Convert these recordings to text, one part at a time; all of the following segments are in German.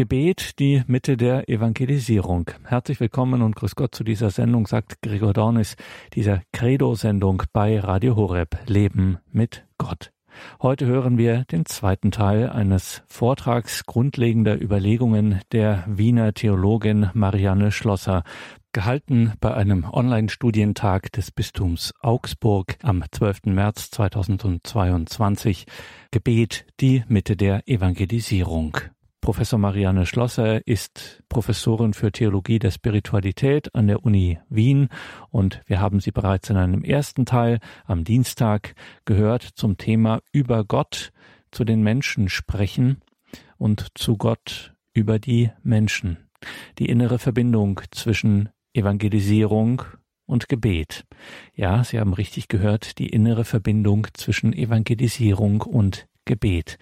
Gebet, die Mitte der Evangelisierung. Herzlich willkommen und grüß Gott zu dieser Sendung, sagt Gregor Dornis, dieser Credo-Sendung bei Radio Horeb, Leben mit Gott. Heute hören wir den zweiten Teil eines Vortrags grundlegender Überlegungen der Wiener Theologin Marianne Schlosser, gehalten bei einem Online-Studientag des Bistums Augsburg am 12. März 2022. Gebet, die Mitte der Evangelisierung. Professor Marianne Schlosser ist Professorin für Theologie der Spiritualität an der Uni Wien und wir haben sie bereits in einem ersten Teil am Dienstag gehört zum Thema über Gott zu den Menschen sprechen und zu Gott über die Menschen. Die innere Verbindung zwischen Evangelisierung und Gebet. Ja, Sie haben richtig gehört, die innere Verbindung zwischen Evangelisierung und Gebet.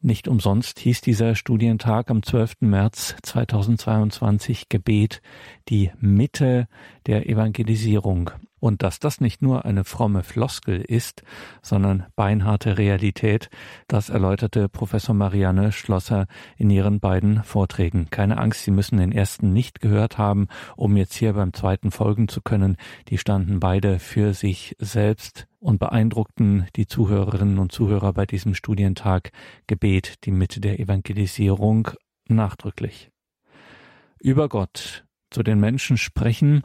Nicht umsonst hieß dieser Studientag am 12. März 2022 Gebet die Mitte der Evangelisierung. Und dass das nicht nur eine fromme Floskel ist, sondern beinharte Realität, das erläuterte Professor Marianne Schlosser in ihren beiden Vorträgen. Keine Angst, Sie müssen den ersten nicht gehört haben, um jetzt hier beim zweiten folgen zu können. Die standen beide für sich selbst und beeindruckten die Zuhörerinnen und Zuhörer bei diesem Studientag Gebet, die Mitte der Evangelisierung, nachdrücklich. Über Gott zu den Menschen sprechen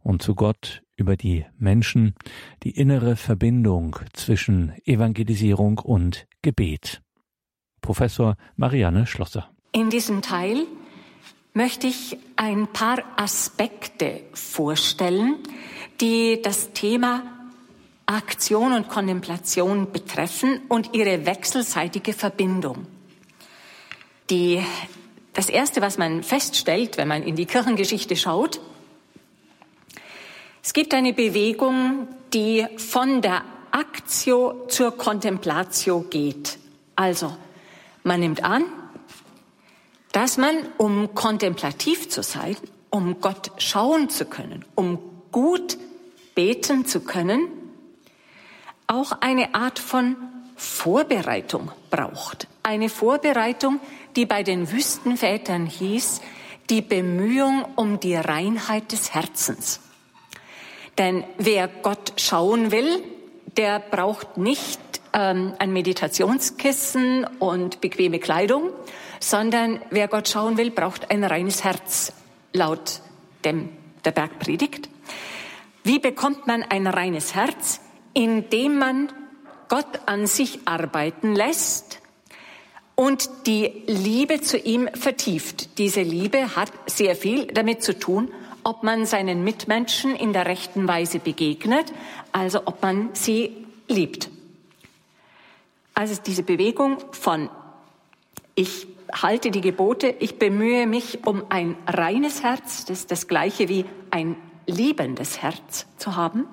und zu Gott über die Menschen, die innere Verbindung zwischen Evangelisierung und Gebet. Professor Marianne Schlosser. In diesem Teil möchte ich ein paar Aspekte vorstellen, die das Thema Aktion und Kontemplation betreffen und ihre wechselseitige Verbindung. Die, das Erste, was man feststellt, wenn man in die Kirchengeschichte schaut, es gibt eine Bewegung, die von der Actio zur Contemplatio geht. Also, man nimmt an, dass man, um kontemplativ zu sein, um Gott schauen zu können, um gut beten zu können, auch eine Art von Vorbereitung braucht. Eine Vorbereitung, die bei den Wüstenvätern hieß, die Bemühung um die Reinheit des Herzens. Denn wer Gott schauen will, der braucht nicht ähm, ein Meditationskissen und bequeme Kleidung, sondern wer Gott schauen will, braucht ein reines Herz, laut dem der Bergpredigt. Wie bekommt man ein reines Herz? Indem man Gott an sich arbeiten lässt und die Liebe zu ihm vertieft. Diese Liebe hat sehr viel damit zu tun, ob man seinen Mitmenschen in der rechten Weise begegnet, also ob man sie liebt. Also diese Bewegung von ich halte die Gebote, ich bemühe mich um ein reines Herz, das ist das gleiche wie ein liebendes Herz zu haben.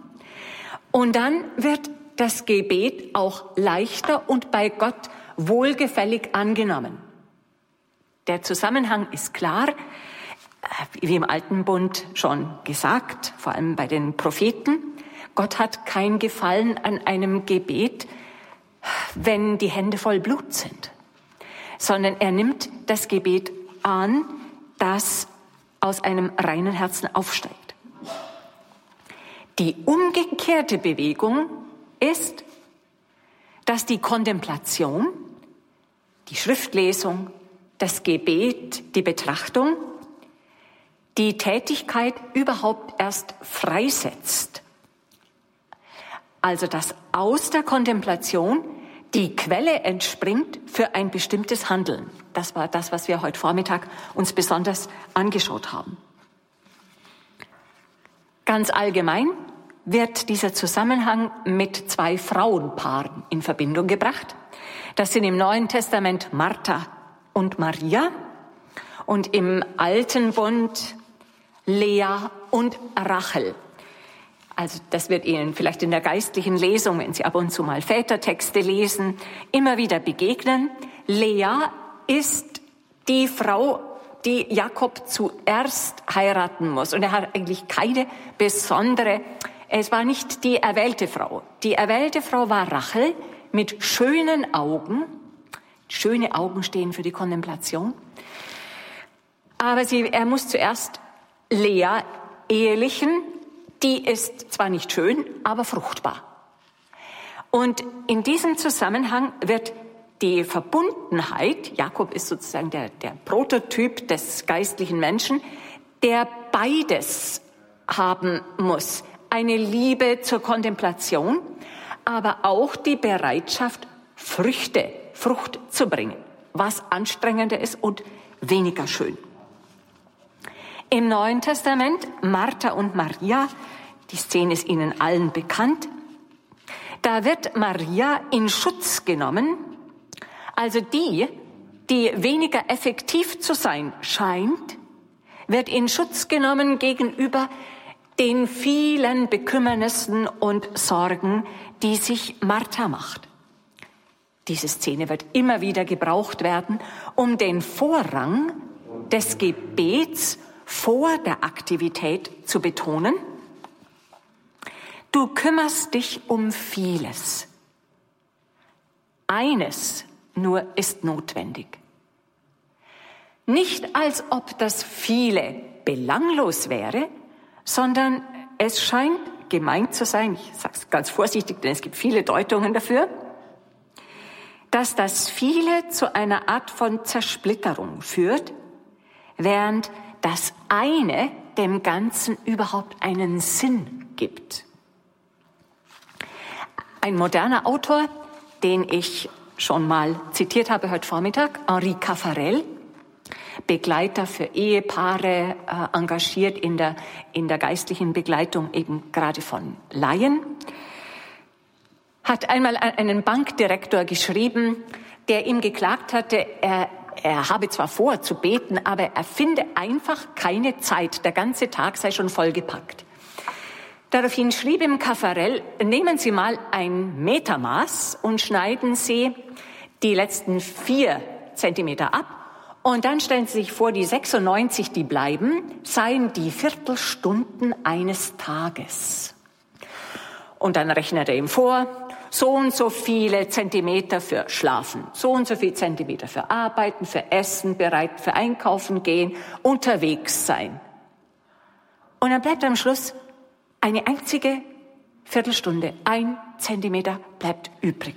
Und dann wird das Gebet auch leichter und bei Gott wohlgefällig angenommen. Der Zusammenhang ist klar wie im Alten Bund schon gesagt, vor allem bei den Propheten, Gott hat kein Gefallen an einem Gebet, wenn die Hände voll Blut sind, sondern er nimmt das Gebet an, das aus einem reinen Herzen aufsteigt. Die umgekehrte Bewegung ist, dass die Kontemplation, die Schriftlesung, das Gebet, die Betrachtung die Tätigkeit überhaupt erst freisetzt. Also dass aus der Kontemplation die Quelle entspringt für ein bestimmtes Handeln. Das war das, was wir heute Vormittag uns besonders angeschaut haben. Ganz allgemein wird dieser Zusammenhang mit zwei Frauenpaaren in Verbindung gebracht. Das sind im Neuen Testament Martha und Maria und im Alten Bund Lea und Rachel. Also das wird Ihnen vielleicht in der geistlichen Lesung, wenn Sie ab und zu mal Vätertexte lesen, immer wieder begegnen. Lea ist die Frau, die Jakob zuerst heiraten muss. Und er hat eigentlich keine besondere, es war nicht die erwählte Frau. Die erwählte Frau war Rachel mit schönen Augen. Schöne Augen stehen für die Kontemplation. Aber sie, er muss zuerst Lea ehelichen. Die ist zwar nicht schön, aber fruchtbar. Und in diesem Zusammenhang wird die Verbundenheit, Jakob ist sozusagen der, der Prototyp des geistlichen Menschen, der beides haben muss. Eine Liebe zur Kontemplation, aber auch die Bereitschaft, Früchte, Frucht zu bringen, was anstrengender ist und weniger schön. Im Neuen Testament, Martha und Maria, die Szene ist Ihnen allen bekannt, da wird Maria in Schutz genommen, also die, die weniger effektiv zu sein scheint, wird in Schutz genommen gegenüber den vielen Bekümmernissen und Sorgen, die sich Martha macht. Diese Szene wird immer wieder gebraucht werden, um den Vorrang des Gebets vor der Aktivität zu betonen. Du kümmerst dich um vieles. Eines nur ist notwendig. Nicht als ob das viele belanglos wäre, sondern es scheint gemeint zu sein, ich sage es ganz vorsichtig, denn es gibt viele Deutungen dafür, dass das viele zu einer Art von Zersplitterung führt, während das eine dem Ganzen überhaupt einen Sinn gibt. Ein moderner Autor, den ich schon mal zitiert habe heute Vormittag, Henri Caffarel, Begleiter für Ehepaare, äh, engagiert in der, in der geistlichen Begleitung eben gerade von Laien, hat einmal einen Bankdirektor geschrieben, der ihm geklagt hatte, er, er habe zwar vor zu beten, aber er finde einfach keine Zeit. Der ganze Tag sei schon vollgepackt. Daraufhin schrieb ihm Caffarel, nehmen Sie mal ein Metermaß und schneiden Sie die letzten vier Zentimeter ab und dann stellen Sie sich vor, die 96, die bleiben, seien die Viertelstunden eines Tages. Und dann rechnet er ihm vor, so und so viele Zentimeter für Schlafen, so und so viele Zentimeter für Arbeiten, für Essen, bereit für Einkaufen gehen, unterwegs sein. Und dann bleibt am Schluss eine einzige Viertelstunde, ein Zentimeter bleibt übrig.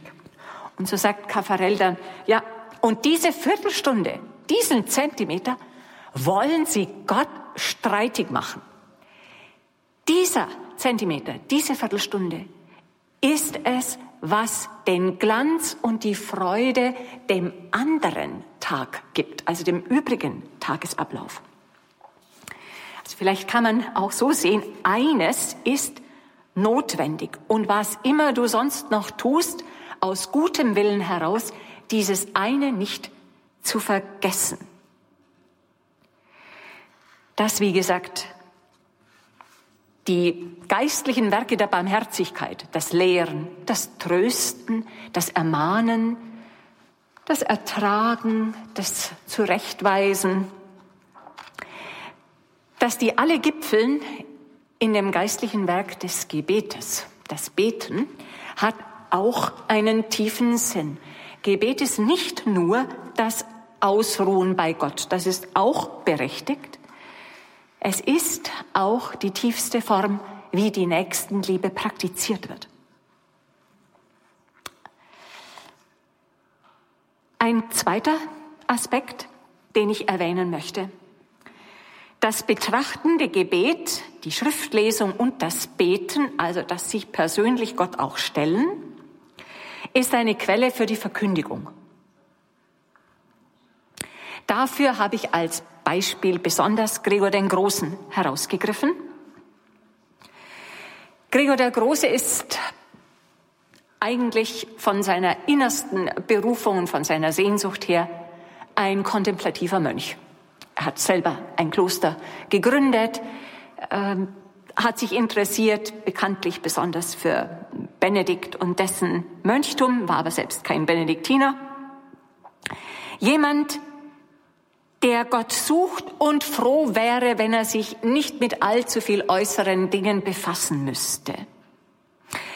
Und so sagt Caffarel dann, ja, und diese Viertelstunde, diesen Zentimeter wollen sie Gott streitig machen. Dieser Zentimeter, diese Viertelstunde ist es, was den Glanz und die Freude dem anderen Tag gibt, also dem übrigen Tagesablauf. Also vielleicht kann man auch so sehen, eines ist notwendig und was immer du sonst noch tust, aus gutem Willen heraus, dieses eine nicht zu vergessen. Das, wie gesagt, die geistlichen Werke der Barmherzigkeit, das Lehren, das Trösten, das Ermahnen, das Ertragen, das Zurechtweisen, dass die alle gipfeln in dem geistlichen Werk des Gebetes. Das Beten hat auch einen tiefen Sinn. Gebet ist nicht nur das Ausruhen bei Gott. Das ist auch berechtigt. Es ist auch die tiefste Form, wie die Nächstenliebe praktiziert wird. Ein zweiter Aspekt, den ich erwähnen möchte. Das betrachtende Gebet, die Schriftlesung und das Beten, also das sich persönlich Gott auch stellen, ist eine Quelle für die Verkündigung. Dafür habe ich als Beispiel besonders Gregor den Großen herausgegriffen. Gregor der Große ist eigentlich von seiner innersten Berufung und von seiner Sehnsucht her ein kontemplativer Mönch. Er hat selber ein Kloster gegründet, ähm, hat sich interessiert, bekanntlich besonders für Benedikt und dessen Mönchtum, war aber selbst kein Benediktiner. Jemand, der Gott sucht und froh wäre, wenn er sich nicht mit allzu viel äußeren Dingen befassen müsste.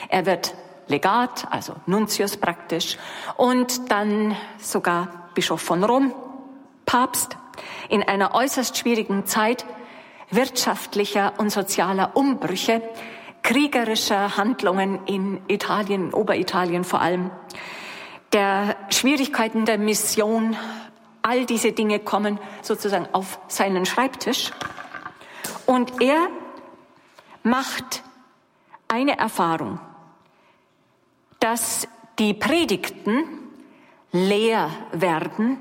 Er wird Legat, also Nuntius praktisch, und dann sogar Bischof von Rom, Papst. in einer äußerst schwierigen Zeit wirtschaftlicher und sozialer Umbrüche, kriegerischer Handlungen in Italien, Oberitalien vor allem, der Schwierigkeiten der Mission, all diese Dinge kommen sozusagen auf seinen Schreibtisch. Und er macht eine Erfahrung, dass die Predigten leer werden,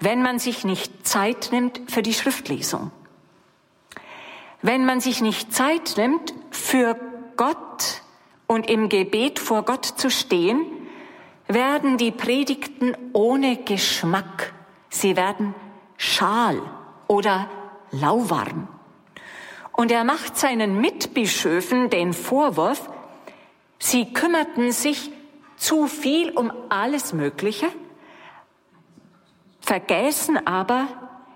wenn man sich nicht Zeit nimmt für die Schriftlesung. Wenn man sich nicht Zeit nimmt, für Gott und im Gebet vor Gott zu stehen, werden die Predigten ohne Geschmack. Sie werden schal oder lauwarm. Und er macht seinen Mitbischöfen den Vorwurf, sie kümmerten sich zu viel um alles Mögliche, vergessen aber,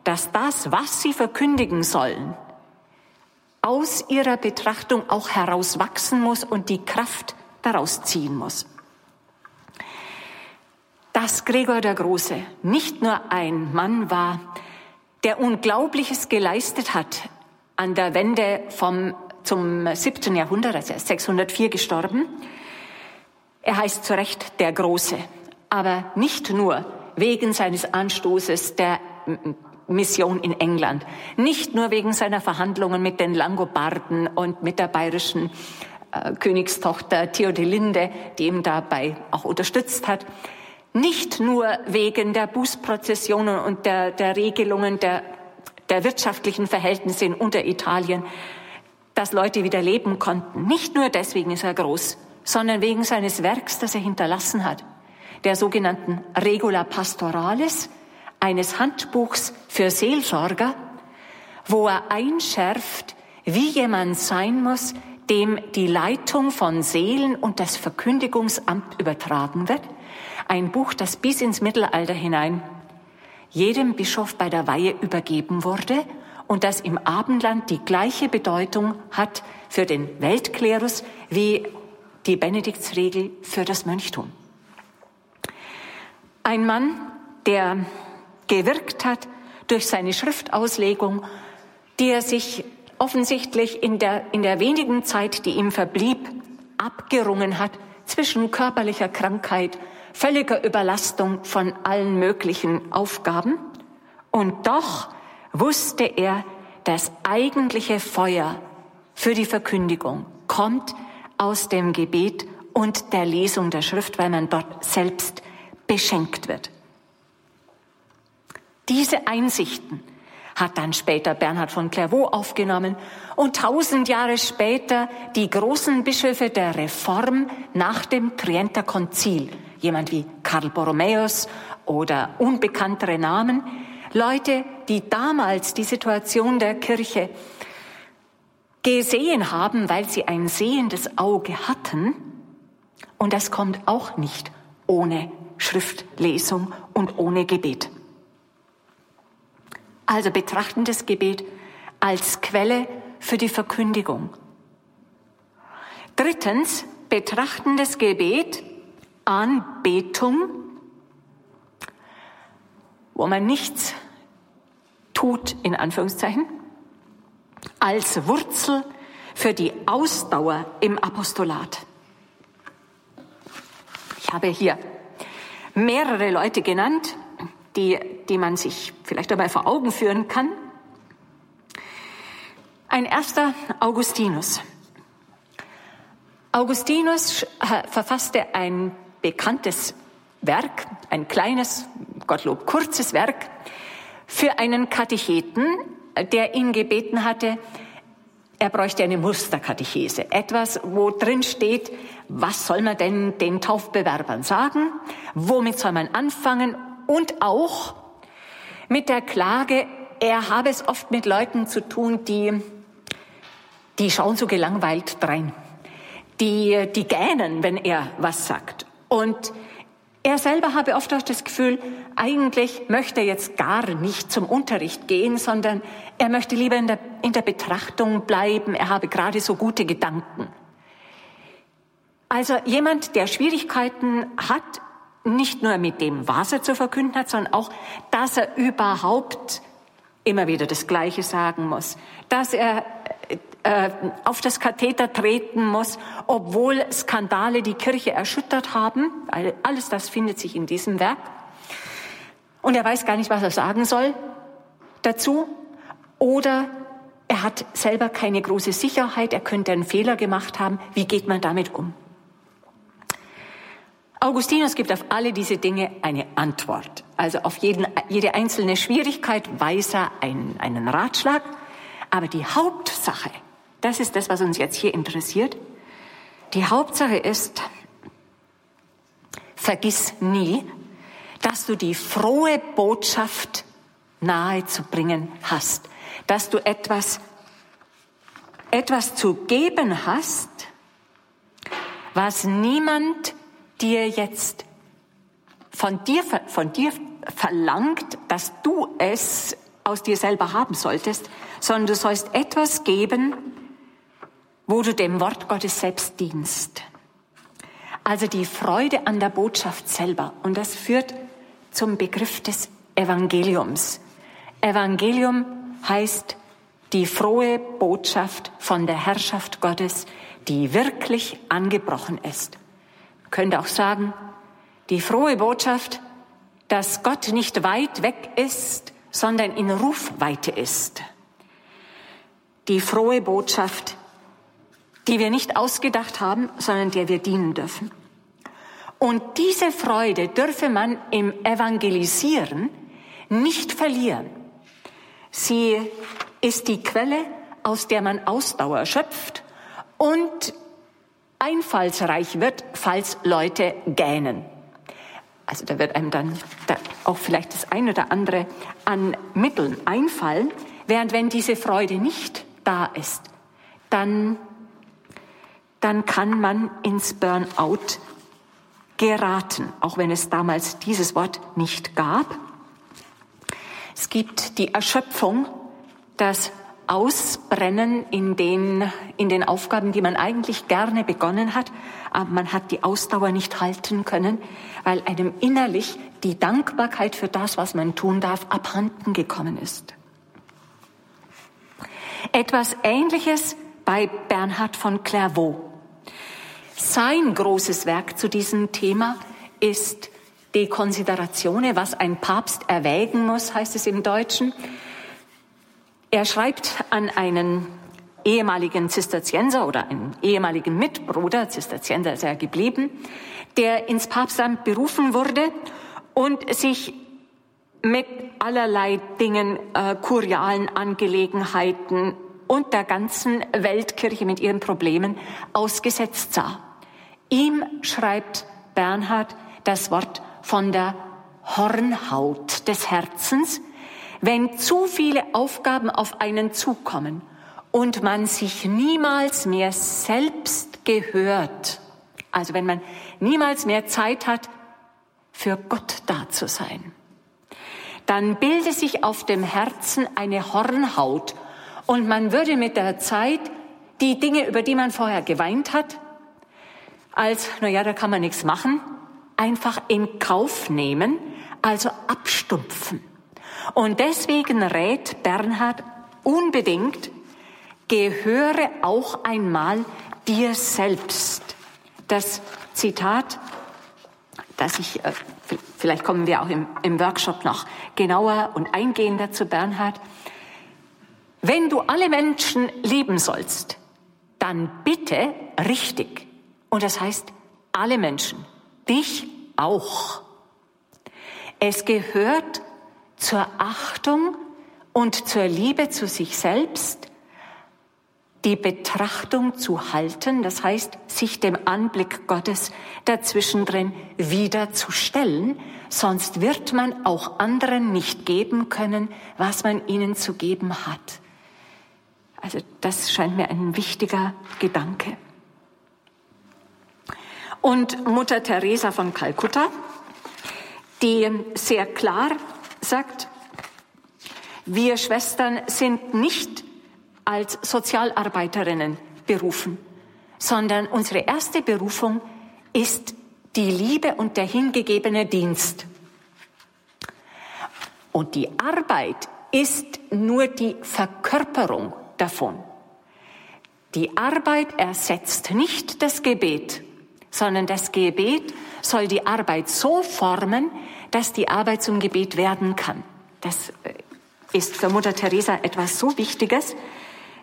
dass das, was sie verkündigen sollen, aus ihrer Betrachtung auch herauswachsen muss und die Kraft daraus ziehen muss. Dass Gregor der Große nicht nur ein Mann war, der Unglaubliches geleistet hat an der Wende vom, zum 17. Jahrhundert, also er ist 604 gestorben. Er heißt zu Recht der Große, aber nicht nur wegen seines Anstoßes der Mission in England. Nicht nur wegen seiner Verhandlungen mit den Langobarden und mit der bayerischen äh, Königstochter Theodelinde, die ihm dabei auch unterstützt hat. Nicht nur wegen der Bußprozessionen und der, der Regelungen der, der wirtschaftlichen Verhältnisse in Unteritalien, dass Leute wieder leben konnten. Nicht nur deswegen ist er groß, sondern wegen seines Werks, das er hinterlassen hat, der sogenannten Regula Pastoralis, eines Handbuchs für Seelsorger, wo er einschärft, wie jemand sein muss, dem die Leitung von Seelen und das Verkündigungsamt übertragen wird. Ein Buch, das bis ins Mittelalter hinein jedem Bischof bei der Weihe übergeben wurde und das im Abendland die gleiche Bedeutung hat für den Weltklerus wie die Benediktsregel für das Mönchtum. Ein Mann, der gewirkt hat durch seine Schriftauslegung, die er sich offensichtlich in der, in der wenigen Zeit, die ihm verblieb, abgerungen hat zwischen körperlicher Krankheit, völliger Überlastung von allen möglichen Aufgaben. Und doch wusste er, das eigentliche Feuer für die Verkündigung kommt aus dem Gebet und der Lesung der Schrift, weil man dort selbst beschenkt wird. Diese Einsichten hat dann später Bernhard von Clairvaux aufgenommen und tausend Jahre später die großen Bischöfe der Reform nach dem Trienter Konzil, jemand wie Karl Borromäus oder unbekanntere Namen, Leute, die damals die Situation der Kirche gesehen haben, weil sie ein sehendes Auge hatten. Und das kommt auch nicht ohne Schriftlesung und ohne Gebet. Also betrachten das Gebet als Quelle für die Verkündigung. Drittens, betrachten das Gebet Anbetung, wo man nichts tut, in Anführungszeichen, als Wurzel für die Ausdauer im Apostolat. Ich habe hier mehrere Leute genannt, die, die man sich vielleicht dabei vor Augen führen kann. Ein erster Augustinus. Augustinus verfasste ein bekanntes Werk, ein kleines, Gottlob kurzes Werk für einen Katecheten, der ihn gebeten hatte, er bräuchte eine Musterkatechese, etwas, wo drin steht, was soll man denn den Taufbewerbern sagen, womit soll man anfangen? Und auch mit der Klage, er habe es oft mit Leuten zu tun, die, die schauen so gelangweilt drein, die, die gähnen, wenn er was sagt. Und er selber habe oft auch das Gefühl, eigentlich möchte er jetzt gar nicht zum Unterricht gehen, sondern er möchte lieber in der, in der Betrachtung bleiben. Er habe gerade so gute Gedanken. Also jemand, der Schwierigkeiten hat, nicht nur mit dem, was er zu verkünden hat, sondern auch, dass er überhaupt immer wieder das Gleiche sagen muss, dass er äh, auf das Katheter treten muss, obwohl Skandale die Kirche erschüttert haben. Alles das findet sich in diesem Werk. Und er weiß gar nicht, was er sagen soll dazu. Oder er hat selber keine große Sicherheit, er könnte einen Fehler gemacht haben. Wie geht man damit um? Augustinus gibt auf alle diese Dinge eine Antwort. Also auf jeden, jede einzelne Schwierigkeit weiß er einen, einen Ratschlag. Aber die Hauptsache, das ist das, was uns jetzt hier interessiert. Die Hauptsache ist, vergiss nie, dass du die frohe Botschaft nahe zu bringen hast, dass du etwas, etwas zu geben hast, was niemand dir jetzt von dir, von dir verlangt, dass du es aus dir selber haben solltest, sondern du sollst etwas geben, wo du dem Wort Gottes selbst dienst. Also die Freude an der Botschaft selber. Und das führt zum Begriff des Evangeliums. Evangelium heißt die frohe Botschaft von der Herrschaft Gottes, die wirklich angebrochen ist könnte auch sagen, die frohe Botschaft, dass Gott nicht weit weg ist, sondern in Rufweite ist. Die frohe Botschaft, die wir nicht ausgedacht haben, sondern der wir dienen dürfen. Und diese Freude dürfe man im Evangelisieren nicht verlieren. Sie ist die Quelle, aus der man Ausdauer schöpft und einfallsreich wird, falls Leute gähnen. Also da wird einem dann da auch vielleicht das eine oder andere an Mitteln einfallen, während wenn diese Freude nicht da ist, dann, dann kann man ins Burnout geraten, auch wenn es damals dieses Wort nicht gab. Es gibt die Erschöpfung, das Ausbrennen in den, in den Aufgaben, die man eigentlich gerne begonnen hat, aber man hat die Ausdauer nicht halten können, weil einem innerlich die Dankbarkeit für das, was man tun darf, abhanden gekommen ist. Etwas Ähnliches bei Bernhard von Clairvaux. Sein großes Werk zu diesem Thema ist De Consideratione, was ein Papst erwägen muss, heißt es im Deutschen. Er schreibt an einen ehemaligen Zisterzienser oder einen ehemaligen Mitbruder, Zisterzienser ist er geblieben, der ins Papstamt berufen wurde und sich mit allerlei Dingen, äh, kurialen Angelegenheiten und der ganzen Weltkirche mit ihren Problemen ausgesetzt sah. Ihm schreibt Bernhard das Wort von der Hornhaut des Herzens, wenn zu viele Aufgaben auf einen zukommen und man sich niemals mehr selbst gehört, also wenn man niemals mehr Zeit hat, für Gott da zu sein, dann bilde sich auf dem Herzen eine Hornhaut. Und man würde mit der Zeit die Dinge, über die man vorher geweint hat, als, na ja, da kann man nichts machen, einfach in Kauf nehmen, also abstumpfen. Und deswegen rät Bernhard unbedingt, gehöre auch einmal dir selbst. Das Zitat, das ich, äh, vielleicht kommen wir auch im, im Workshop noch genauer und eingehender zu Bernhard. Wenn du alle Menschen lieben sollst, dann bitte richtig. Und das heißt alle Menschen, dich auch. Es gehört zur Achtung und zur Liebe zu sich selbst die Betrachtung zu halten, das heißt, sich dem Anblick Gottes dazwischendrin wieder zu stellen, sonst wird man auch anderen nicht geben können, was man ihnen zu geben hat. Also das scheint mir ein wichtiger Gedanke. Und Mutter Teresa von Kalkutta, die sehr klar sagt, wir Schwestern sind nicht als Sozialarbeiterinnen berufen, sondern unsere erste Berufung ist die Liebe und der hingegebene Dienst. Und die Arbeit ist nur die Verkörperung davon. Die Arbeit ersetzt nicht das Gebet, sondern das Gebet soll die Arbeit so formen, dass die Arbeit zum Gebet werden kann. Das äh, ist für Mutter Teresa etwas so Wichtiges,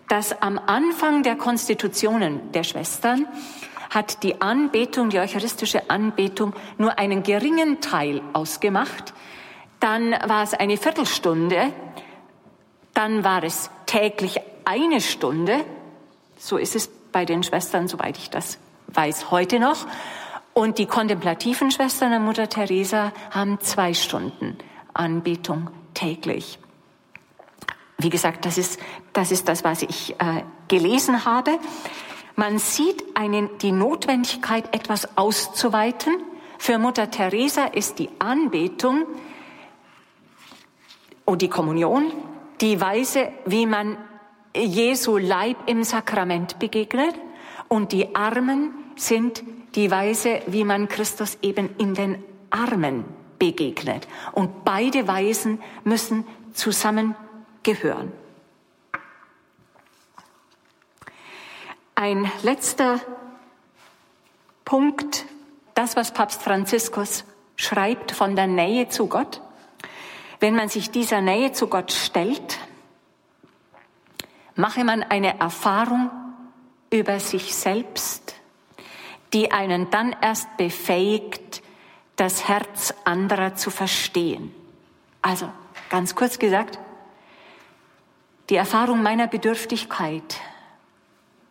dass am Anfang der Konstitutionen der Schwestern hat die Anbetung, die eucharistische Anbetung nur einen geringen Teil ausgemacht. Dann war es eine Viertelstunde, dann war es täglich eine Stunde. So ist es bei den Schwestern, soweit ich das weiß, heute noch. Und die kontemplativen Schwestern der Mutter Teresa haben zwei Stunden Anbetung täglich. Wie gesagt, das ist das, ist das was ich äh, gelesen habe. Man sieht einen, die Notwendigkeit, etwas auszuweiten. Für Mutter Teresa ist die Anbetung und die Kommunion die Weise, wie man Jesu Leib im Sakrament begegnet. Und die Armen sind die Weise, wie man Christus eben in den Armen begegnet. Und beide Weisen müssen zusammengehören. Ein letzter Punkt, das, was Papst Franziskus schreibt von der Nähe zu Gott. Wenn man sich dieser Nähe zu Gott stellt, mache man eine Erfahrung über sich selbst, die einen dann erst befähigt, das Herz anderer zu verstehen. Also, ganz kurz gesagt, die Erfahrung meiner Bedürftigkeit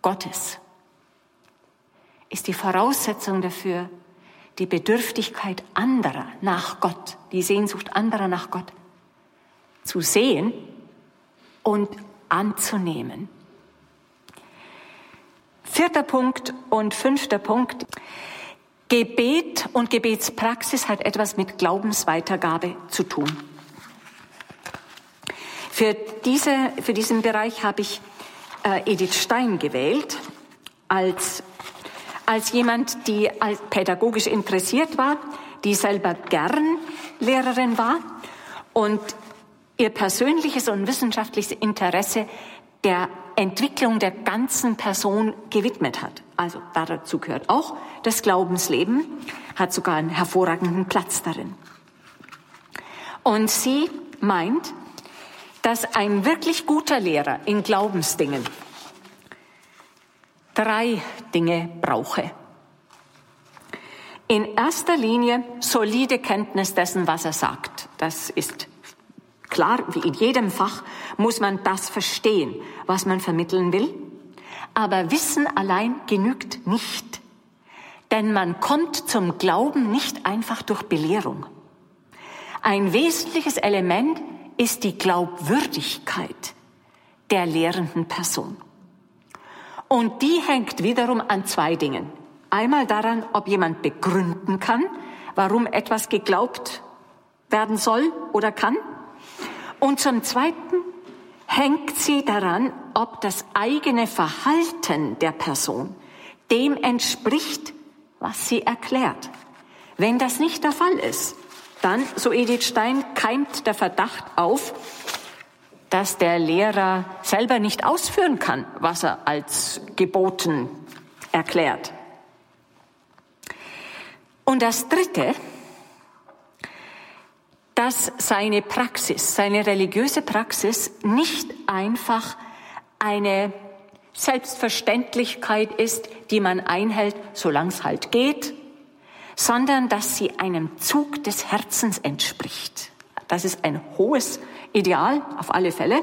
Gottes ist die Voraussetzung dafür, die Bedürftigkeit anderer nach Gott, die Sehnsucht anderer nach Gott zu sehen und anzunehmen. Vierter Punkt und fünfter Punkt. Gebet und Gebetspraxis hat etwas mit Glaubensweitergabe zu tun. Für, diese, für diesen Bereich habe ich äh, Edith Stein gewählt als, als jemand, die als pädagogisch interessiert war, die selber gern Lehrerin war und ihr persönliches und wissenschaftliches Interesse der Entwicklung der ganzen Person gewidmet hat. Also dazu gehört auch das Glaubensleben, hat sogar einen hervorragenden Platz darin. Und sie meint, dass ein wirklich guter Lehrer in Glaubensdingen drei Dinge brauche. In erster Linie solide Kenntnis dessen, was er sagt. Das ist Klar, wie in jedem Fach muss man das verstehen, was man vermitteln will. Aber Wissen allein genügt nicht. Denn man kommt zum Glauben nicht einfach durch Belehrung. Ein wesentliches Element ist die Glaubwürdigkeit der lehrenden Person. Und die hängt wiederum an zwei Dingen. Einmal daran, ob jemand begründen kann, warum etwas geglaubt werden soll oder kann. Und zum Zweiten hängt sie daran, ob das eigene Verhalten der Person dem entspricht, was sie erklärt. Wenn das nicht der Fall ist, dann, so Edith Stein, keimt der Verdacht auf, dass der Lehrer selber nicht ausführen kann, was er als geboten erklärt. Und das Dritte, dass seine Praxis, seine religiöse Praxis nicht einfach eine Selbstverständlichkeit ist, die man einhält, solange es halt geht, sondern dass sie einem Zug des Herzens entspricht. Das ist ein hohes Ideal, auf alle Fälle.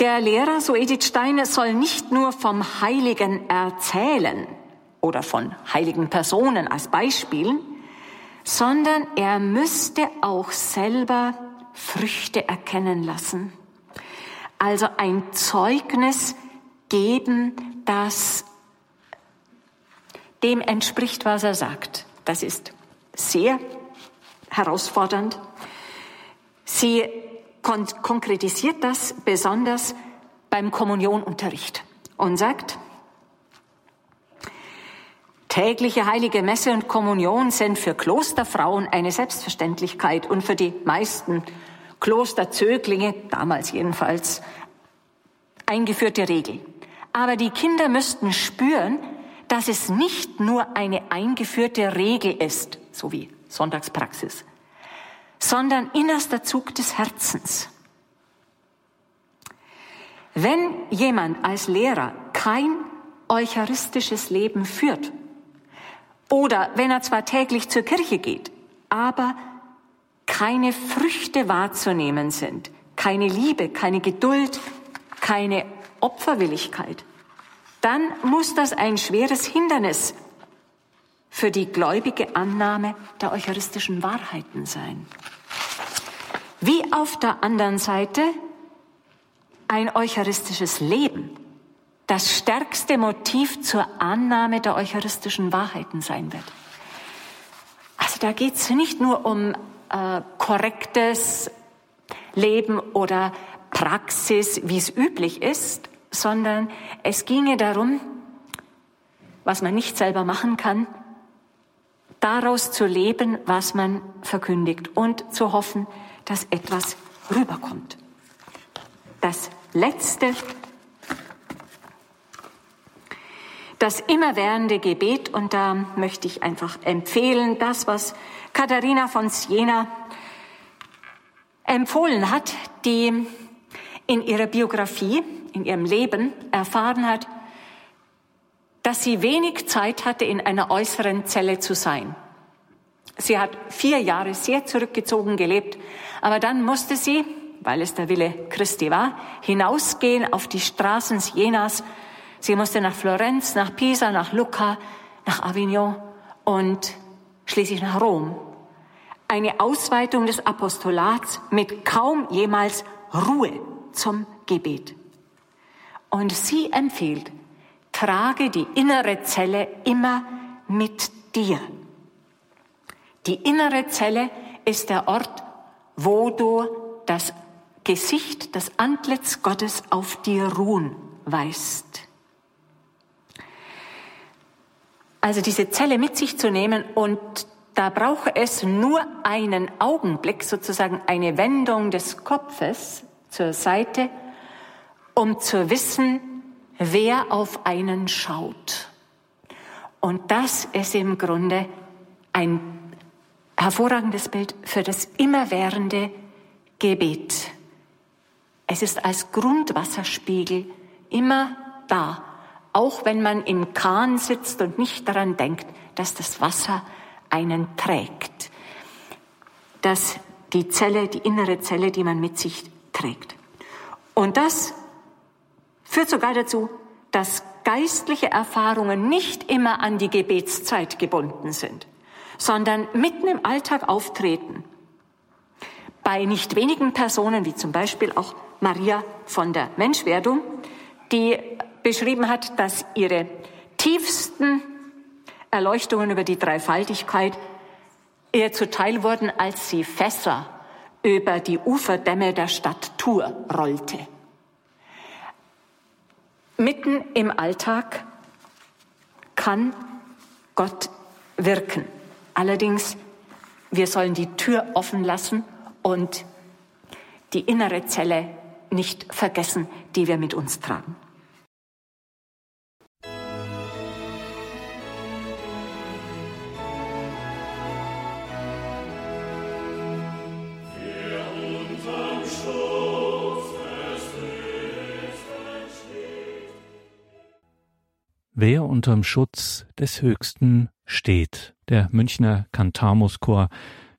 Der Lehrer, so Edith Steiner, soll nicht nur vom Heiligen erzählen oder von heiligen Personen als Beispielen, sondern er müsste auch selber Früchte erkennen lassen. Also ein Zeugnis geben, das dem entspricht, was er sagt. Das ist sehr herausfordernd. Sie kon konkretisiert das besonders beim Kommunionunterricht und sagt, Tägliche heilige Messe und Kommunion sind für Klosterfrauen eine Selbstverständlichkeit und für die meisten Klosterzöglinge, damals jedenfalls, eingeführte Regel. Aber die Kinder müssten spüren, dass es nicht nur eine eingeführte Regel ist, so wie Sonntagspraxis, sondern innerster Zug des Herzens. Wenn jemand als Lehrer kein eucharistisches Leben führt, oder wenn er zwar täglich zur Kirche geht, aber keine Früchte wahrzunehmen sind, keine Liebe, keine Geduld, keine Opferwilligkeit, dann muss das ein schweres Hindernis für die gläubige Annahme der eucharistischen Wahrheiten sein. Wie auf der anderen Seite ein eucharistisches Leben das stärkste Motiv zur Annahme der eucharistischen Wahrheiten sein wird. Also da geht es nicht nur um äh, korrektes Leben oder Praxis, wie es üblich ist, sondern es ginge darum, was man nicht selber machen kann, daraus zu leben, was man verkündigt und zu hoffen, dass etwas rüberkommt. Das letzte, das immerwährende Gebet, und da möchte ich einfach empfehlen, das, was Katharina von Siena empfohlen hat, die in ihrer Biografie, in ihrem Leben erfahren hat, dass sie wenig Zeit hatte, in einer äußeren Zelle zu sein. Sie hat vier Jahre sehr zurückgezogen gelebt, aber dann musste sie, weil es der Wille Christi war, hinausgehen auf die Straßen Jenas. Sie musste nach Florenz, nach Pisa, nach Lucca, nach Avignon und schließlich nach Rom. Eine Ausweitung des Apostolats mit kaum jemals Ruhe zum Gebet. Und sie empfiehlt, trage die innere Zelle immer mit dir. Die innere Zelle ist der Ort, wo du das Gesicht, das Antlitz Gottes auf dir ruhen weißt. Also diese Zelle mit sich zu nehmen und da brauche es nur einen Augenblick, sozusagen eine Wendung des Kopfes zur Seite, um zu wissen, wer auf einen schaut. Und das ist im Grunde ein hervorragendes Bild für das immerwährende Gebet. Es ist als Grundwasserspiegel immer da, auch wenn man im Kahn sitzt und nicht daran denkt, dass das Wasser einen trägt, dass die Zelle, die innere Zelle, die man mit sich trägt. Und das führt sogar dazu, dass geistliche Erfahrungen nicht immer an die Gebetszeit gebunden sind sondern mitten im Alltag auftreten. Bei nicht wenigen Personen, wie zum Beispiel auch Maria von der Menschwerdung, die beschrieben hat, dass ihre tiefsten Erleuchtungen über die Dreifaltigkeit ihr zuteil wurden, als sie Fässer über die Uferdämme der Stadt Tours rollte. Mitten im Alltag kann Gott wirken. Allerdings, wir sollen die Tür offen lassen und die innere Zelle nicht vergessen, die wir mit uns tragen. Wer unterm Schutz des Höchsten steht. Der Münchner Kantamuschor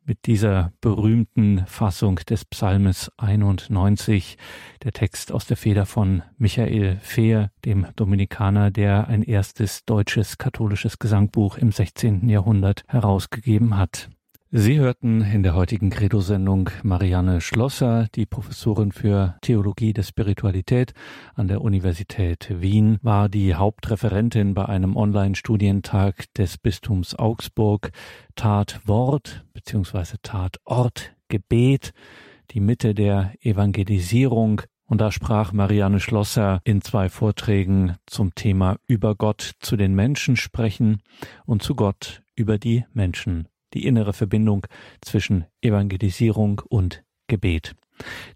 mit dieser berühmten Fassung des Psalmes 91, der Text aus der Feder von Michael Fehr, dem Dominikaner, der ein erstes deutsches katholisches Gesangbuch im 16. Jahrhundert herausgegeben hat. Sie hörten in der heutigen Credo-Sendung Marianne Schlosser, die Professorin für Theologie der Spiritualität an der Universität Wien, war die Hauptreferentin bei einem Online-Studientag des Bistums Augsburg, tat Wort bzw. tat Ort Gebet, die Mitte der Evangelisierung und da sprach Marianne Schlosser in zwei Vorträgen zum Thema über Gott zu den Menschen sprechen und zu Gott über die Menschen die innere Verbindung zwischen Evangelisierung und Gebet.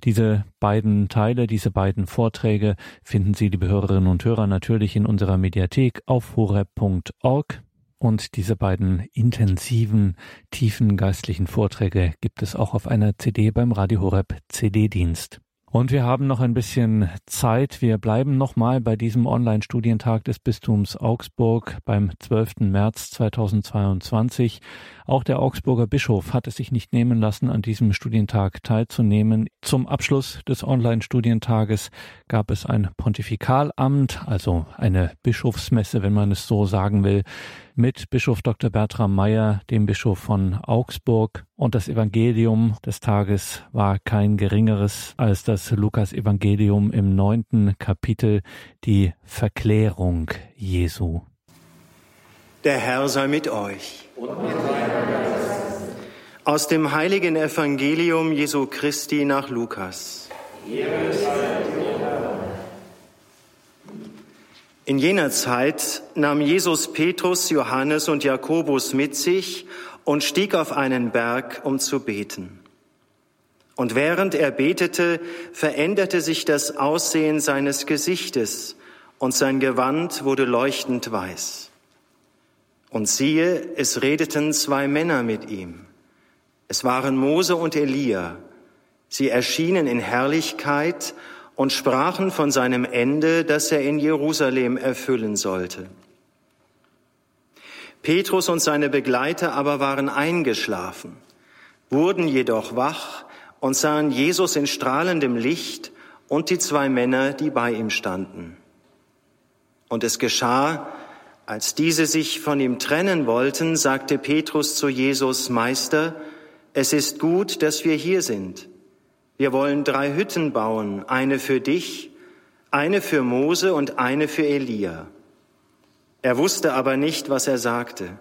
Diese beiden Teile, diese beiden Vorträge finden Sie, liebe Hörerinnen und Hörer, natürlich in unserer Mediathek auf horeb.org. Und diese beiden intensiven, tiefen geistlichen Vorträge gibt es auch auf einer CD beim Radio Horeb CD-Dienst. Und wir haben noch ein bisschen Zeit. Wir bleiben nochmal bei diesem Online-Studientag des Bistums Augsburg beim 12. März 2022. Auch der Augsburger Bischof hat es sich nicht nehmen lassen, an diesem Studientag teilzunehmen. Zum Abschluss des Online-Studientages gab es ein Pontifikalamt, also eine Bischofsmesse, wenn man es so sagen will, mit Bischof Dr. Bertram Meyer, dem Bischof von Augsburg. Und das Evangelium des Tages war kein geringeres als das Lukas-Evangelium im neunten Kapitel, die Verklärung Jesu. Der Herr sei mit euch. Aus dem heiligen Evangelium Jesu Christi nach Lukas. In jener Zeit nahm Jesus Petrus, Johannes und Jakobus mit sich und stieg auf einen Berg, um zu beten. Und während er betete, veränderte sich das Aussehen seines Gesichtes und sein Gewand wurde leuchtend weiß. Und siehe, es redeten zwei Männer mit ihm. Es waren Mose und Elia. Sie erschienen in Herrlichkeit und sprachen von seinem Ende, das er in Jerusalem erfüllen sollte. Petrus und seine Begleiter aber waren eingeschlafen, wurden jedoch wach und sahen Jesus in strahlendem Licht und die zwei Männer, die bei ihm standen. Und es geschah, als diese sich von ihm trennen wollten, sagte Petrus zu Jesus, Meister, es ist gut, dass wir hier sind. Wir wollen drei Hütten bauen, eine für dich, eine für Mose und eine für Elia. Er wusste aber nicht, was er sagte.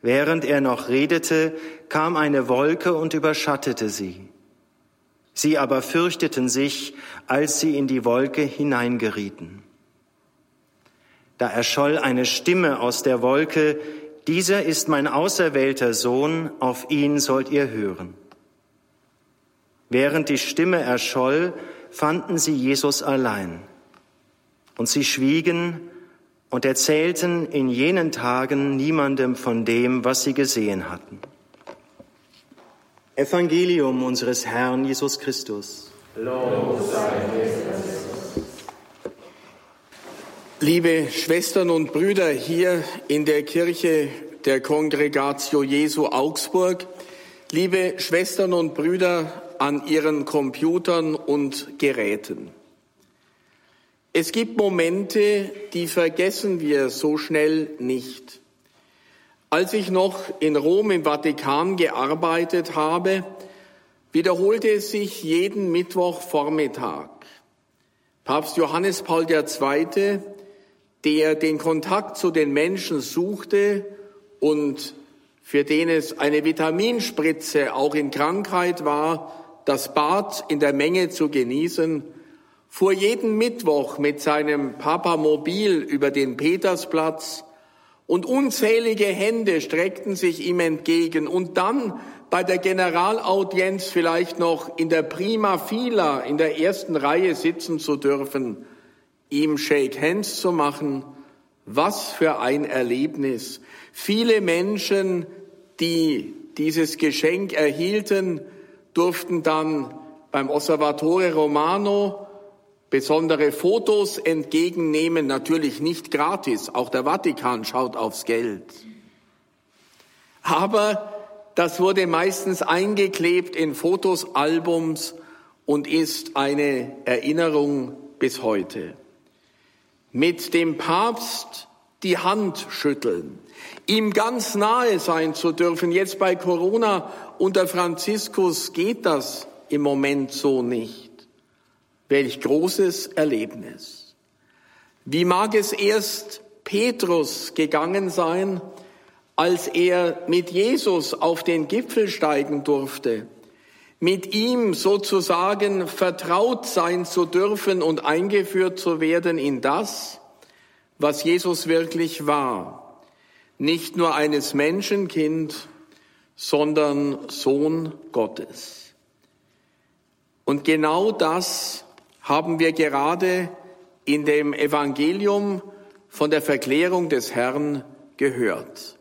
Während er noch redete, kam eine Wolke und überschattete sie. Sie aber fürchteten sich, als sie in die Wolke hineingerieten. Da erscholl eine Stimme aus der Wolke, dieser ist mein auserwählter Sohn, auf ihn sollt ihr hören. Während die Stimme erscholl, fanden sie Jesus allein. Und sie schwiegen und erzählten in jenen Tagen niemandem von dem, was sie gesehen hatten. Evangelium unseres Herrn Jesus Christus. Liebe Schwestern und Brüder hier in der Kirche der Kongregatio Jesu Augsburg, liebe Schwestern und Brüder an ihren Computern und Geräten. Es gibt Momente, die vergessen wir so schnell nicht. Als ich noch in Rom im Vatikan gearbeitet habe, wiederholte es sich jeden Mittwochvormittag. Papst Johannes Paul II der den Kontakt zu den Menschen suchte und für den es eine Vitaminspritze auch in Krankheit war, das Bad in der Menge zu genießen, fuhr jeden Mittwoch mit seinem Papamobil über den Petersplatz und unzählige Hände streckten sich ihm entgegen und dann bei der Generalaudienz vielleicht noch in der Prima Fila in der ersten Reihe sitzen zu dürfen, ihm Shake Hands zu machen. Was für ein Erlebnis. Viele Menschen, die dieses Geschenk erhielten, durften dann beim Osservatore Romano besondere Fotos entgegennehmen, natürlich nicht gratis, auch der Vatikan schaut aufs Geld. Aber das wurde meistens eingeklebt in Fotosalbums und ist eine Erinnerung bis heute. Mit dem Papst die Hand schütteln, ihm ganz nahe sein zu dürfen. Jetzt bei Corona unter Franziskus geht das im Moment so nicht. Welch großes Erlebnis. Wie mag es erst Petrus gegangen sein, als er mit Jesus auf den Gipfel steigen durfte mit ihm sozusagen vertraut sein zu dürfen und eingeführt zu werden in das, was Jesus wirklich war. Nicht nur eines Menschenkind, sondern Sohn Gottes. Und genau das haben wir gerade in dem Evangelium von der Verklärung des Herrn gehört.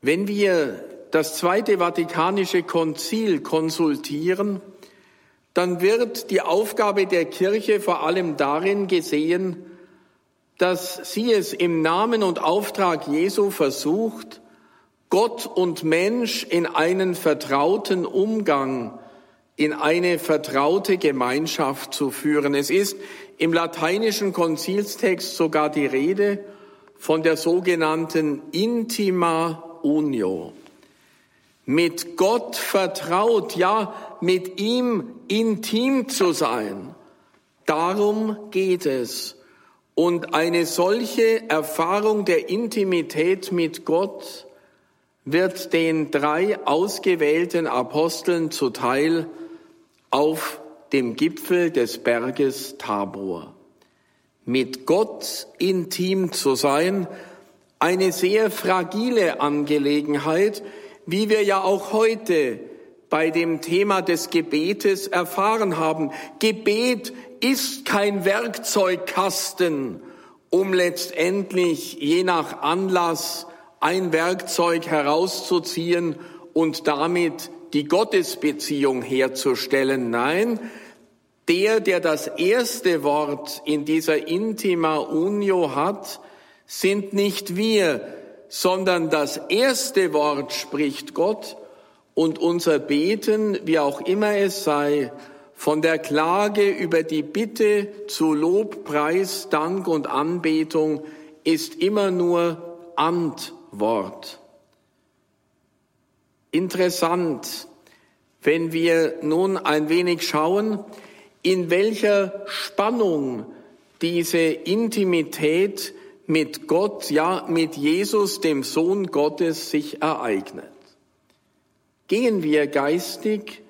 Wenn wir das Zweite Vatikanische Konzil konsultieren, dann wird die Aufgabe der Kirche vor allem darin gesehen, dass sie es im Namen und Auftrag Jesu versucht, Gott und Mensch in einen vertrauten Umgang, in eine vertraute Gemeinschaft zu führen. Es ist im lateinischen Konzilstext sogar die Rede von der sogenannten Intima Unio. Mit Gott vertraut, ja, mit ihm intim zu sein. Darum geht es. Und eine solche Erfahrung der Intimität mit Gott wird den drei ausgewählten Aposteln zuteil auf dem Gipfel des Berges Tabor. Mit Gott intim zu sein, eine sehr fragile Angelegenheit, wie wir ja auch heute bei dem Thema des Gebetes erfahren haben. Gebet ist kein Werkzeugkasten, um letztendlich je nach Anlass ein Werkzeug herauszuziehen und damit die Gottesbeziehung herzustellen. Nein, der, der das erste Wort in dieser Intima Unio hat, sind nicht wir, sondern das erste Wort spricht Gott und unser Beten, wie auch immer es sei, von der Klage über die Bitte zu Lob, Preis, Dank und Anbetung ist immer nur Antwort. Interessant, wenn wir nun ein wenig schauen, in welcher Spannung diese Intimität mit Gott, ja mit Jesus, dem Sohn Gottes, sich ereignet. Gehen wir geistig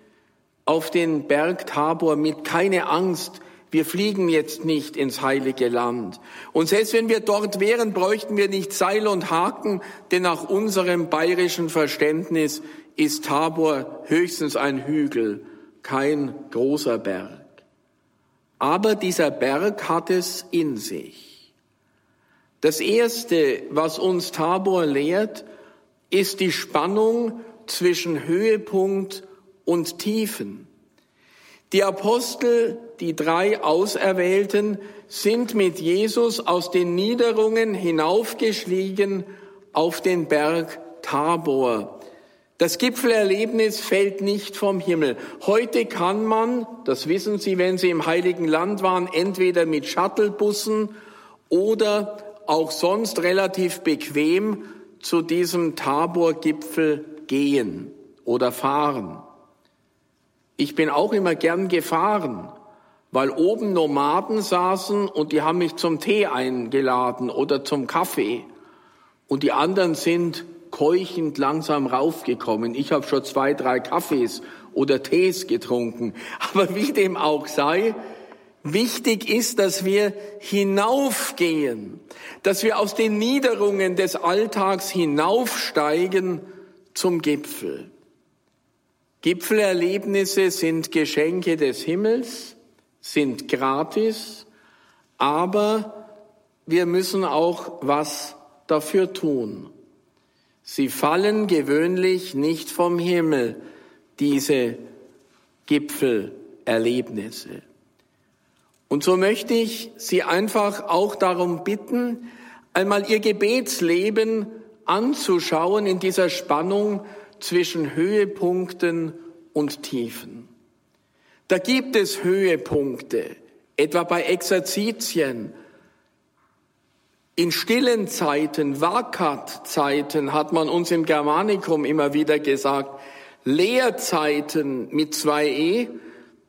auf den Berg Tabor mit keine Angst, wir fliegen jetzt nicht ins heilige Land. Und selbst wenn wir dort wären, bräuchten wir nicht Seil und Haken, denn nach unserem bayerischen Verständnis ist Tabor höchstens ein Hügel, kein großer Berg. Aber dieser Berg hat es in sich. Das Erste, was uns Tabor lehrt, ist die Spannung zwischen Höhepunkt und Tiefen. Die Apostel, die drei Auserwählten, sind mit Jesus aus den Niederungen hinaufgestiegen auf den Berg Tabor. Das Gipfelerlebnis fällt nicht vom Himmel. Heute kann man, das wissen Sie, wenn Sie im Heiligen Land waren, entweder mit Shuttlebussen oder auch sonst relativ bequem zu diesem Tabor-Gipfel gehen oder fahren. Ich bin auch immer gern gefahren, weil oben Nomaden saßen und die haben mich zum Tee eingeladen oder zum Kaffee. Und die anderen sind keuchend langsam raufgekommen. Ich habe schon zwei, drei Kaffees oder Tees getrunken. Aber wie dem auch sei, wichtig ist, dass wir hinaufgehen, dass wir aus den Niederungen des Alltags hinaufsteigen zum Gipfel. Gipfelerlebnisse sind Geschenke des Himmels, sind gratis, aber wir müssen auch was dafür tun. Sie fallen gewöhnlich nicht vom Himmel, diese Gipfelerlebnisse. Und so möchte ich Sie einfach auch darum bitten, einmal Ihr Gebetsleben anzuschauen in dieser Spannung zwischen Höhepunkten und Tiefen. Da gibt es Höhepunkte, etwa bei Exerzitien, in stillen Zeiten, Vakat-Zeiten hat man uns im Germanikum immer wieder gesagt, Lehrzeiten mit zwei E,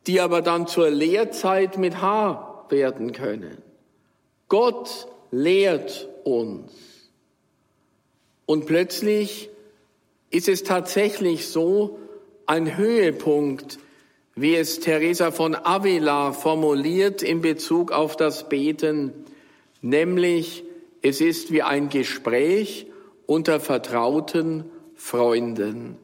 die aber dann zur Lehrzeit mit H werden können. Gott lehrt uns. Und plötzlich ist es tatsächlich so ein Höhepunkt, wie es Teresa von Avila formuliert in Bezug auf das Beten, nämlich es ist wie ein Gespräch unter vertrauten Freunden.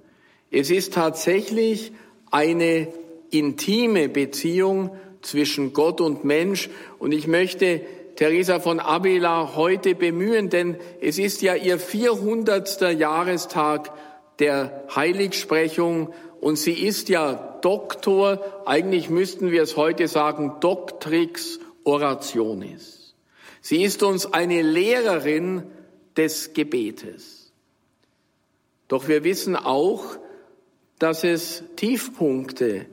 Es ist tatsächlich eine intime Beziehung zwischen Gott und Mensch. Und ich möchte Teresa von Avila heute bemühen, denn es ist ja ihr 400. Jahrestag der Heiligsprechung und sie ist ja Doktor, eigentlich müssten wir es heute sagen, Doctrix Orationis. Sie ist uns eine Lehrerin des Gebetes. Doch wir wissen auch, dass es Tiefpunkte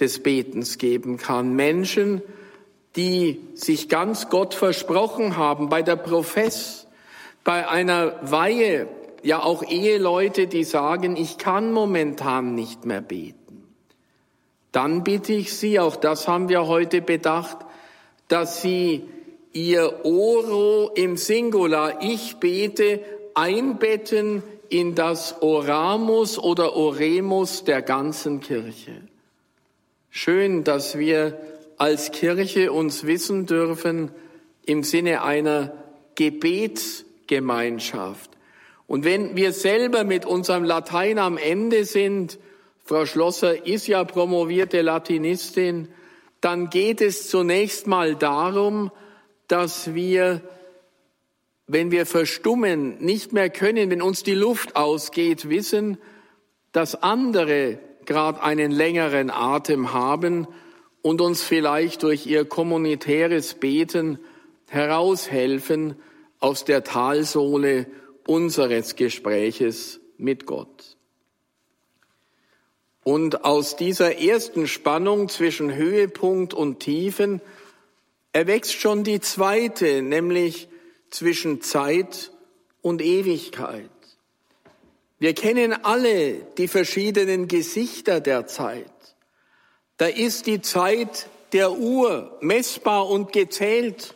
des Betens geben kann. Menschen, die sich ganz Gott versprochen haben, bei der Profess, bei einer Weihe, ja auch Eheleute, die sagen, ich kann momentan nicht mehr beten. Dann bitte ich Sie, auch das haben wir heute bedacht, dass Sie Ihr Oro im Singular, ich bete, einbetten in das Oramus oder Oremus der ganzen Kirche. Schön, dass wir als Kirche uns wissen dürfen im Sinne einer Gebetsgemeinschaft. Und wenn wir selber mit unserem Latein am Ende sind, Frau Schlosser ist ja promovierte Latinistin, dann geht es zunächst mal darum, dass wir, wenn wir verstummen, nicht mehr können, wenn uns die Luft ausgeht, wissen, dass andere gerade einen längeren Atem haben und uns vielleicht durch ihr kommunitäres Beten heraushelfen aus der Talsohle unseres Gespräches mit Gott. Und aus dieser ersten Spannung zwischen Höhepunkt und Tiefen erwächst schon die zweite, nämlich zwischen Zeit und Ewigkeit. Wir kennen alle die verschiedenen Gesichter der Zeit. Da ist die Zeit der Uhr messbar und gezählt.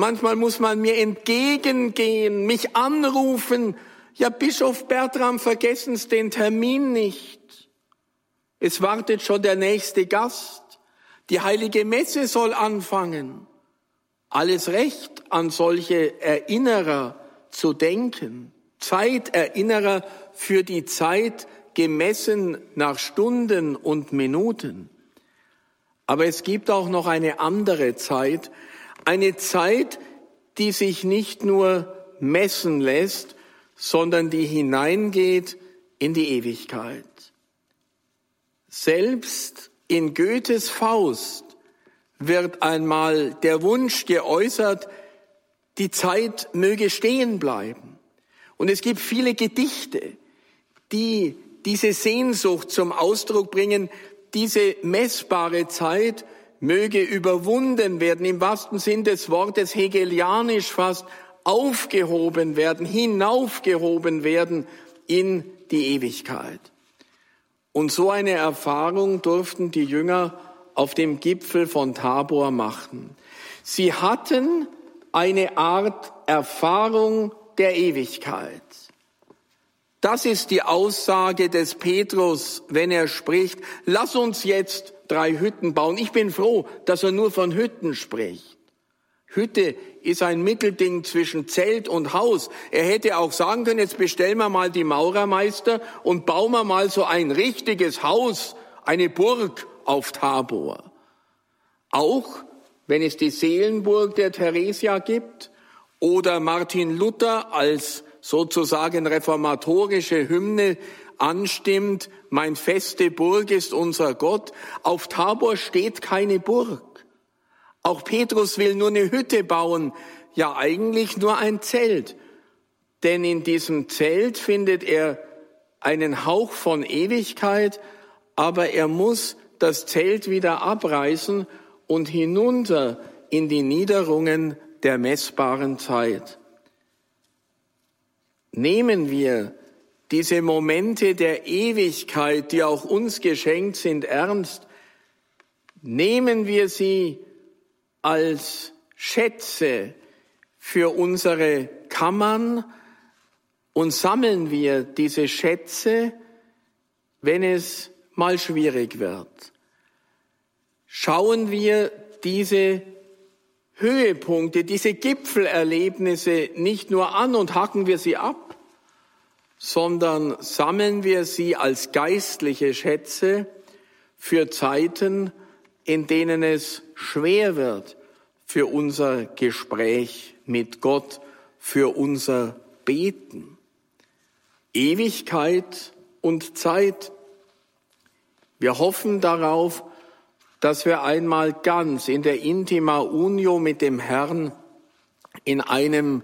Manchmal muss man mir entgegengehen, mich anrufen. Ja, Bischof Bertram, vergessen Sie den Termin nicht. Es wartet schon der nächste Gast. Die heilige Messe soll anfangen. Alles Recht an solche Erinnerer zu denken. Zeiterinnerer für die Zeit gemessen nach Stunden und Minuten. Aber es gibt auch noch eine andere Zeit, eine Zeit, die sich nicht nur messen lässt, sondern die hineingeht in die Ewigkeit. Selbst in Goethes Faust wird einmal der Wunsch geäußert, die Zeit möge stehen bleiben. Und es gibt viele Gedichte, die diese Sehnsucht zum Ausdruck bringen, diese messbare Zeit möge überwunden werden, im wahrsten Sinn des Wortes hegelianisch fast aufgehoben werden, hinaufgehoben werden in die Ewigkeit. Und so eine Erfahrung durften die Jünger auf dem Gipfel von Tabor machen. Sie hatten eine Art Erfahrung der Ewigkeit. Das ist die Aussage des Petrus, wenn er spricht, lass uns jetzt drei Hütten bauen. Ich bin froh, dass er nur von Hütten spricht. Hütte ist ein Mittelding zwischen Zelt und Haus. Er hätte auch sagen können, jetzt bestellen wir mal die Maurermeister und bauen wir mal so ein richtiges Haus, eine Burg auf Tabor. Auch wenn es die Seelenburg der Theresia gibt oder Martin Luther als sozusagen reformatorische Hymne anstimmt, mein feste Burg ist unser Gott. Auf Tabor steht keine Burg. Auch Petrus will nur eine Hütte bauen, ja eigentlich nur ein Zelt. Denn in diesem Zelt findet er einen Hauch von Ewigkeit, aber er muss das Zelt wieder abreißen und hinunter in die Niederungen der messbaren Zeit. Nehmen wir diese Momente der Ewigkeit, die auch uns geschenkt sind, ernst. Nehmen wir sie als Schätze für unsere Kammern und sammeln wir diese Schätze, wenn es mal schwierig wird. Schauen wir diese Höhepunkte, diese Gipfelerlebnisse nicht nur an und hacken wir sie ab, sondern sammeln wir sie als geistliche Schätze für Zeiten, in denen es schwer wird für unser Gespräch mit Gott, für unser Beten. Ewigkeit und Zeit. Wir hoffen darauf, dass wir einmal ganz in der Intima Unio mit dem Herrn in einem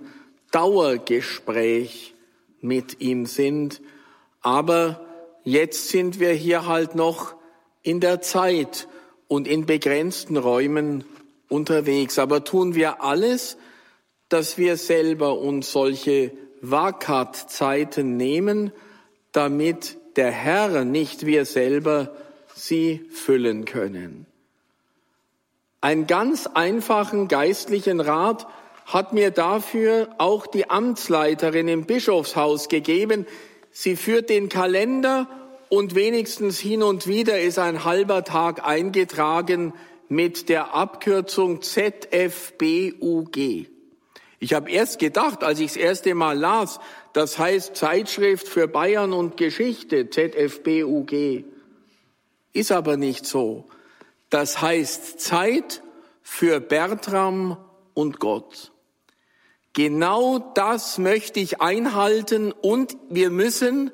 Dauergespräch mit ihm sind. Aber jetzt sind wir hier halt noch in der Zeit und in begrenzten Räumen unterwegs. Aber tun wir alles, dass wir selber uns solche Wakat-Zeiten nehmen, damit der Herr, nicht wir selber, sie füllen können. Einen ganz einfachen geistlichen Rat hat mir dafür auch die Amtsleiterin im Bischofshaus gegeben. Sie führt den Kalender und wenigstens hin und wieder ist ein halber Tag eingetragen mit der Abkürzung ZFBUG. Ich habe erst gedacht, als ich das erste Mal las, das heißt Zeitschrift für Bayern und Geschichte, ZFBUG. Ist aber nicht so. Das heißt Zeit für Bertram und Gott. Genau das möchte ich einhalten und wir müssen,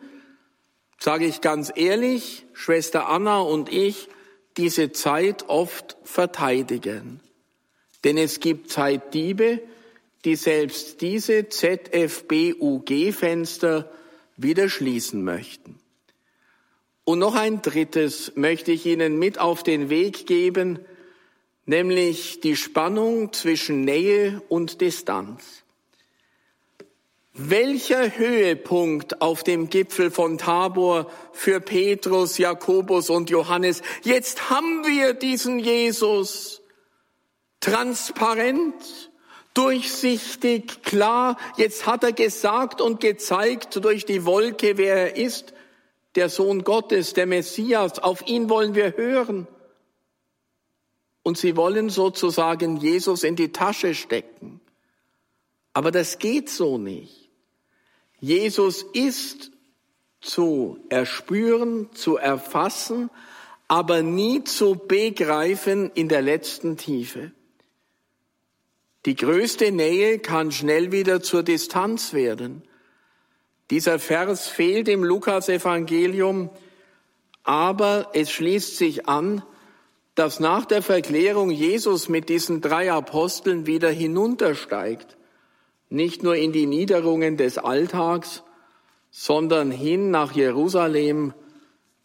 sage ich ganz ehrlich, Schwester Anna und ich, diese Zeit oft verteidigen. Denn es gibt Zeitdiebe, die selbst diese ZFBUG-Fenster wieder schließen möchten. Und noch ein drittes möchte ich Ihnen mit auf den Weg geben, nämlich die Spannung zwischen Nähe und Distanz. Welcher Höhepunkt auf dem Gipfel von Tabor für Petrus, Jakobus und Johannes. Jetzt haben wir diesen Jesus. Transparent, durchsichtig, klar. Jetzt hat er gesagt und gezeigt durch die Wolke, wer er ist. Der Sohn Gottes, der Messias. Auf ihn wollen wir hören. Und sie wollen sozusagen Jesus in die Tasche stecken. Aber das geht so nicht. Jesus ist zu erspüren, zu erfassen, aber nie zu begreifen in der letzten Tiefe. Die größte Nähe kann schnell wieder zur Distanz werden. Dieser Vers fehlt im Lukas-Evangelium, aber es schließt sich an, dass nach der Verklärung Jesus mit diesen drei Aposteln wieder hinuntersteigt nicht nur in die Niederungen des Alltags, sondern hin nach Jerusalem,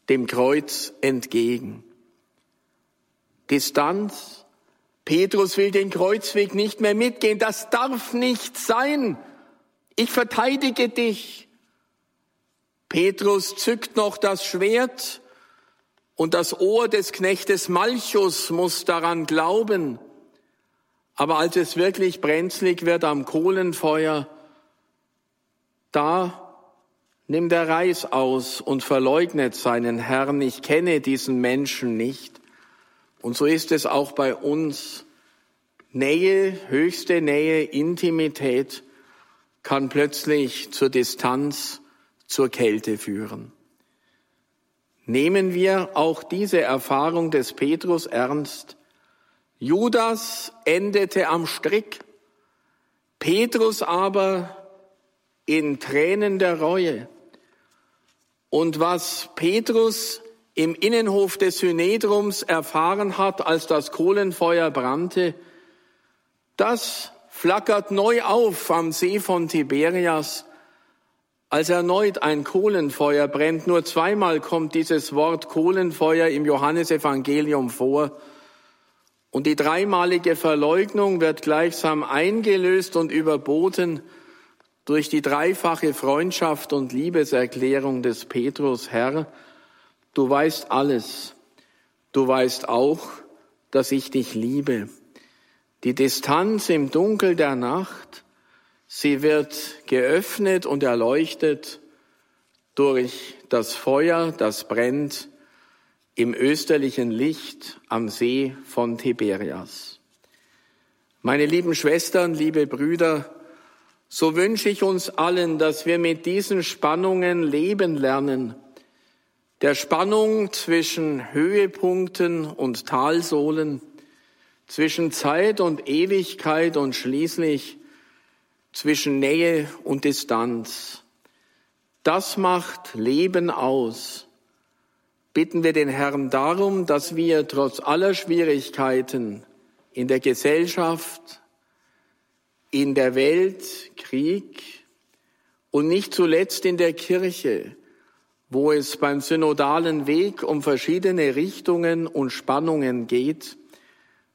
dem Kreuz entgegen. Distanz. Petrus will den Kreuzweg nicht mehr mitgehen. Das darf nicht sein. Ich verteidige dich. Petrus zückt noch das Schwert und das Ohr des Knechtes Malchus muss daran glauben. Aber als es wirklich brenzlig wird am Kohlenfeuer, da nimmt er Reis aus und verleugnet seinen Herrn. Ich kenne diesen Menschen nicht. Und so ist es auch bei uns. Nähe, höchste Nähe, Intimität kann plötzlich zur Distanz, zur Kälte führen. Nehmen wir auch diese Erfahrung des Petrus ernst, Judas endete am Strick, Petrus aber in Tränen der Reue. Und was Petrus im Innenhof des Synedrums erfahren hat, als das Kohlenfeuer brannte, das flackert neu auf am See von Tiberias, als erneut ein Kohlenfeuer brennt. Nur zweimal kommt dieses Wort Kohlenfeuer im Johannesevangelium vor. Und die dreimalige Verleugnung wird gleichsam eingelöst und überboten durch die dreifache Freundschaft und Liebeserklärung des Petrus, Herr, du weißt alles. Du weißt auch, dass ich dich liebe. Die Distanz im Dunkel der Nacht, sie wird geöffnet und erleuchtet durch das Feuer, das brennt im österlichen Licht am See von Tiberias. Meine lieben Schwestern, liebe Brüder, so wünsche ich uns allen, dass wir mit diesen Spannungen leben lernen, der Spannung zwischen Höhepunkten und Talsohlen, zwischen Zeit und Ewigkeit und schließlich zwischen Nähe und Distanz. Das macht Leben aus. Bitten wir den Herrn darum, dass wir trotz aller Schwierigkeiten in der Gesellschaft, in der Welt, Krieg und nicht zuletzt in der Kirche, wo es beim synodalen Weg um verschiedene Richtungen und Spannungen geht,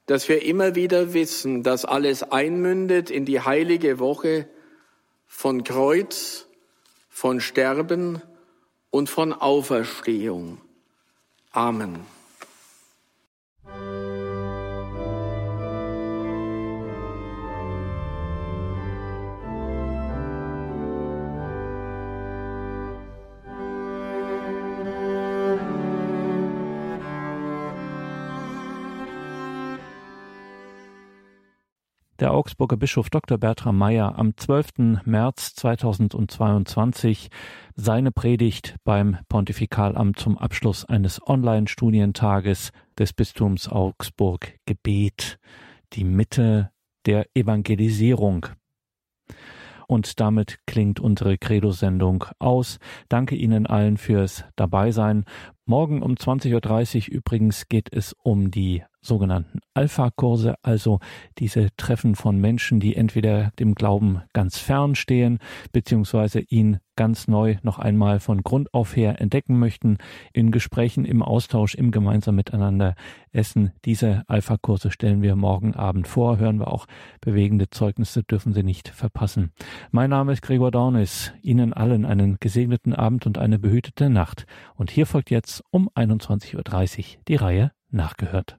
dass wir immer wieder wissen, dass alles einmündet in die heilige Woche von Kreuz, von Sterben und von Auferstehung. Amen. Der Augsburger Bischof Dr. Bertram Meyer am 12. März 2022 seine Predigt beim Pontifikalamt zum Abschluss eines Online-Studientages des Bistums Augsburg Gebet, die Mitte der Evangelisierung. Und damit klingt unsere Credo-Sendung aus. Danke Ihnen allen fürs Dabeisein. Morgen um 20.30 Uhr übrigens geht es um die sogenannten Alpha-Kurse, also diese Treffen von Menschen, die entweder dem Glauben ganz fern stehen, beziehungsweise ihn ganz neu noch einmal von Grund auf her entdecken möchten, in Gesprächen, im Austausch, im gemeinsam miteinander essen. Diese Alpha-Kurse stellen wir morgen Abend vor, hören wir auch bewegende Zeugnisse, dürfen Sie nicht verpassen. Mein Name ist Gregor Dornis. Ihnen allen einen gesegneten Abend und eine behütete Nacht. Und hier folgt jetzt um 21.30 Uhr die Reihe Nachgehört.